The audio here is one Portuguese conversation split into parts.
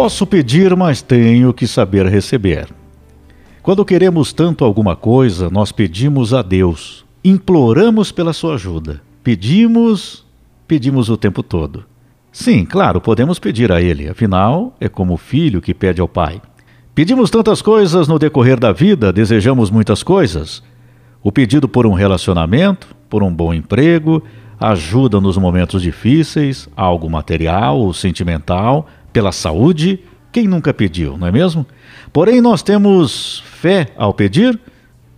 Posso pedir, mas tenho que saber receber. Quando queremos tanto alguma coisa, nós pedimos a Deus, imploramos pela sua ajuda. Pedimos, pedimos o tempo todo. Sim, claro, podemos pedir a Ele, afinal, é como o filho que pede ao pai. Pedimos tantas coisas no decorrer da vida, desejamos muitas coisas. O pedido por um relacionamento, por um bom emprego, ajuda nos momentos difíceis, algo material ou sentimental, pela saúde, quem nunca pediu, não é mesmo? Porém, nós temos fé ao pedir,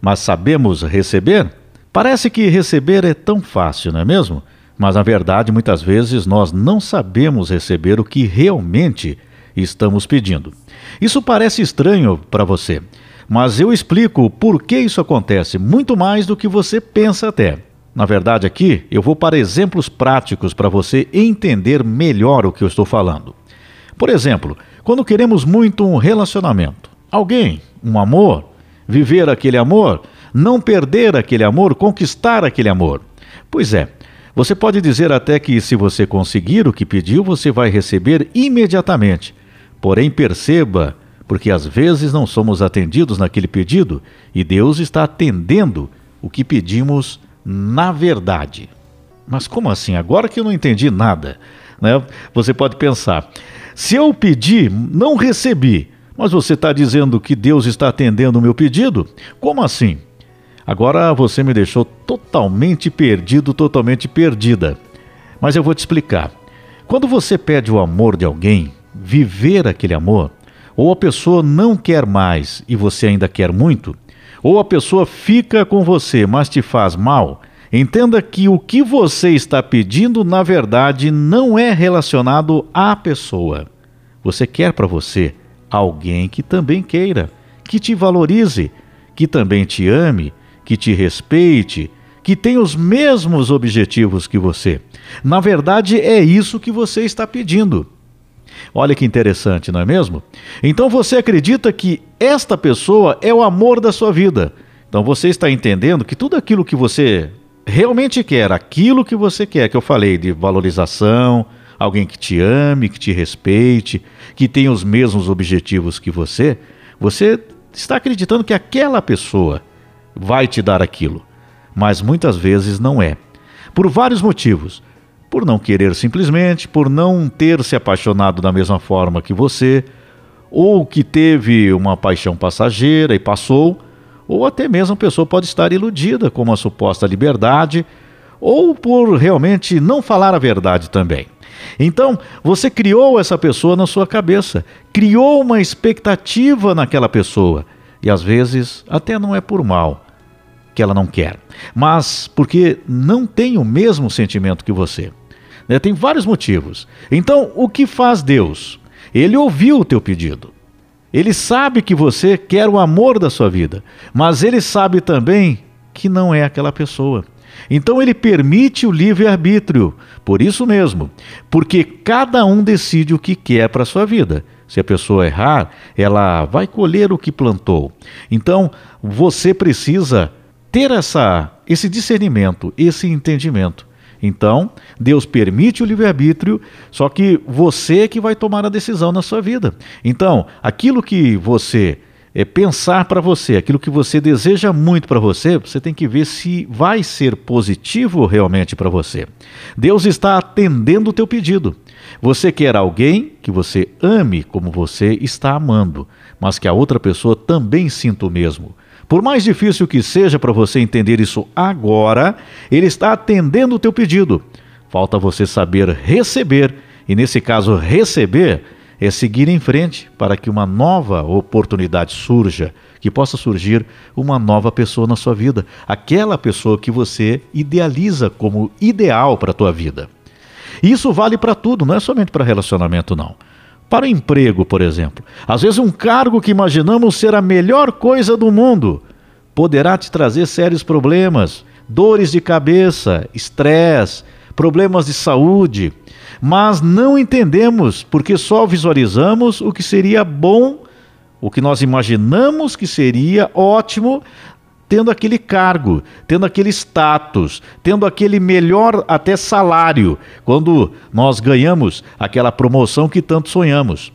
mas sabemos receber? Parece que receber é tão fácil, não é mesmo? Mas na verdade, muitas vezes nós não sabemos receber o que realmente estamos pedindo. Isso parece estranho para você, mas eu explico por que isso acontece muito mais do que você pensa até. Na verdade, aqui eu vou para exemplos práticos para você entender melhor o que eu estou falando. Por exemplo, quando queremos muito um relacionamento, alguém, um amor, viver aquele amor, não perder aquele amor, conquistar aquele amor. Pois é, você pode dizer até que se você conseguir o que pediu, você vai receber imediatamente. Porém, perceba, porque às vezes não somos atendidos naquele pedido e Deus está atendendo o que pedimos na verdade. Mas como assim? Agora que eu não entendi nada. Né? Você pode pensar: se eu pedi, não recebi, mas você está dizendo que Deus está atendendo o meu pedido? Como assim? Agora você me deixou totalmente perdido, totalmente perdida. Mas eu vou te explicar. Quando você pede o amor de alguém, viver aquele amor, ou a pessoa não quer mais e você ainda quer muito, ou a pessoa fica com você, mas te faz mal, Entenda que o que você está pedindo, na verdade, não é relacionado à pessoa. Você quer para você alguém que também queira, que te valorize, que também te ame, que te respeite, que tenha os mesmos objetivos que você. Na verdade, é isso que você está pedindo. Olha que interessante, não é mesmo? Então você acredita que esta pessoa é o amor da sua vida. Então você está entendendo que tudo aquilo que você realmente quer aquilo que você quer, que eu falei de valorização, alguém que te ame, que te respeite, que tenha os mesmos objetivos que você, você está acreditando que aquela pessoa vai te dar aquilo, mas muitas vezes não é. Por vários motivos. Por não querer simplesmente, por não ter se apaixonado da mesma forma que você, ou que teve uma paixão passageira e passou ou até mesmo a pessoa pode estar iludida com uma suposta liberdade, ou por realmente não falar a verdade também. Então, você criou essa pessoa na sua cabeça, criou uma expectativa naquela pessoa, e às vezes até não é por mal que ela não quer, mas porque não tem o mesmo sentimento que você. Né, tem vários motivos. Então, o que faz Deus? Ele ouviu o teu pedido. Ele sabe que você quer o amor da sua vida, mas ele sabe também que não é aquela pessoa. Então ele permite o livre-arbítrio, por isso mesmo, porque cada um decide o que quer para a sua vida. Se a pessoa errar, ela vai colher o que plantou. Então você precisa ter essa, esse discernimento, esse entendimento. Então, Deus permite o livre-arbítrio, só que você é que vai tomar a decisão na sua vida. Então, aquilo que você é pensar para você, aquilo que você deseja muito para você, você tem que ver se vai ser positivo realmente para você. Deus está atendendo o teu pedido. Você quer alguém que você ame como você está amando, mas que a outra pessoa também sinta o mesmo. Por mais difícil que seja para você entender isso agora, ele está atendendo o teu pedido. Falta você saber receber, e nesse caso, receber é seguir em frente para que uma nova oportunidade surja, que possa surgir uma nova pessoa na sua vida, aquela pessoa que você idealiza como ideal para a tua vida. Isso vale para tudo, não é somente para relacionamento não. Para o emprego, por exemplo. Às vezes, um cargo que imaginamos ser a melhor coisa do mundo poderá te trazer sérios problemas, dores de cabeça, estresse, problemas de saúde. Mas não entendemos porque só visualizamos o que seria bom, o que nós imaginamos que seria ótimo, tendo aquele cargo, tendo aquele status, tendo aquele melhor até salário, quando nós ganhamos aquela promoção que tanto sonhamos.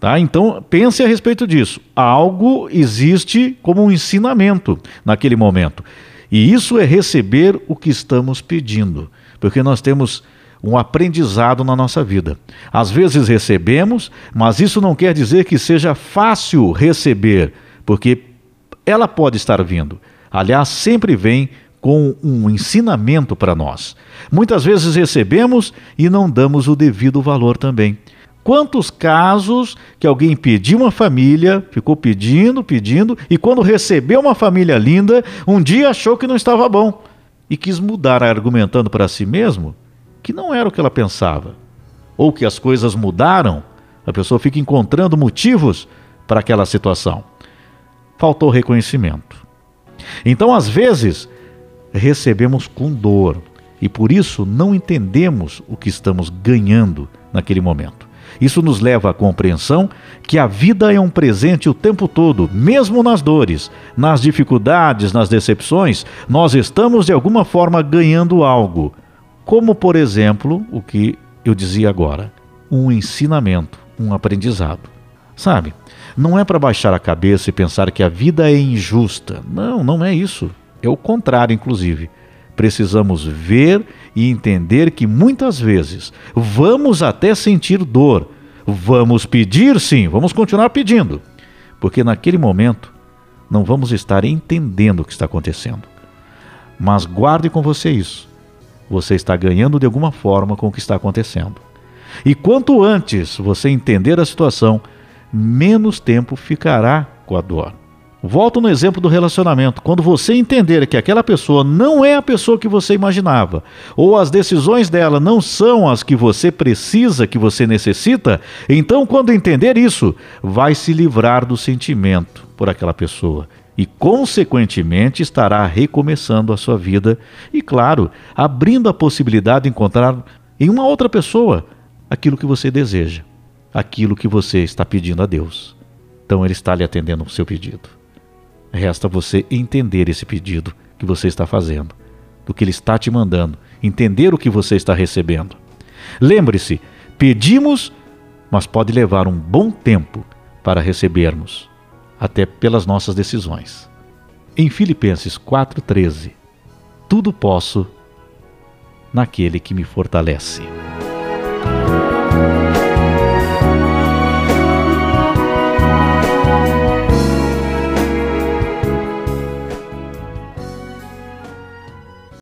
Tá? Então, pense a respeito disso. Algo existe como um ensinamento naquele momento. E isso é receber o que estamos pedindo, porque nós temos um aprendizado na nossa vida. Às vezes recebemos, mas isso não quer dizer que seja fácil receber, porque ela pode estar vindo. Aliás, sempre vem com um ensinamento para nós. Muitas vezes recebemos e não damos o devido valor também. Quantos casos que alguém pediu uma família, ficou pedindo, pedindo, e quando recebeu uma família linda, um dia achou que não estava bom e quis mudar argumentando para si mesmo que não era o que ela pensava, ou que as coisas mudaram, a pessoa fica encontrando motivos para aquela situação. Faltou reconhecimento. Então, às vezes, recebemos com dor e por isso não entendemos o que estamos ganhando naquele momento. Isso nos leva à compreensão que a vida é um presente o tempo todo, mesmo nas dores, nas dificuldades, nas decepções, nós estamos de alguma forma ganhando algo. Como, por exemplo, o que eu dizia agora: um ensinamento, um aprendizado. Sabe? Não é para baixar a cabeça e pensar que a vida é injusta. Não, não é isso. É o contrário, inclusive precisamos ver e entender que muitas vezes vamos até sentir dor, vamos pedir sim, vamos continuar pedindo, porque naquele momento não vamos estar entendendo o que está acontecendo. Mas guarde com você isso. Você está ganhando de alguma forma com o que está acontecendo. E quanto antes você entender a situação, menos tempo ficará com a dor. Volto no exemplo do relacionamento. Quando você entender que aquela pessoa não é a pessoa que você imaginava, ou as decisões dela não são as que você precisa, que você necessita, então, quando entender isso, vai se livrar do sentimento por aquela pessoa e, consequentemente, estará recomeçando a sua vida e, claro, abrindo a possibilidade de encontrar em uma outra pessoa aquilo que você deseja, aquilo que você está pedindo a Deus. Então, Ele está lhe atendendo o seu pedido. Resta você entender esse pedido que você está fazendo, do que ele está te mandando, entender o que você está recebendo. Lembre-se, pedimos, mas pode levar um bom tempo para recebermos, até pelas nossas decisões. Em Filipenses 4,13, tudo posso naquele que me fortalece.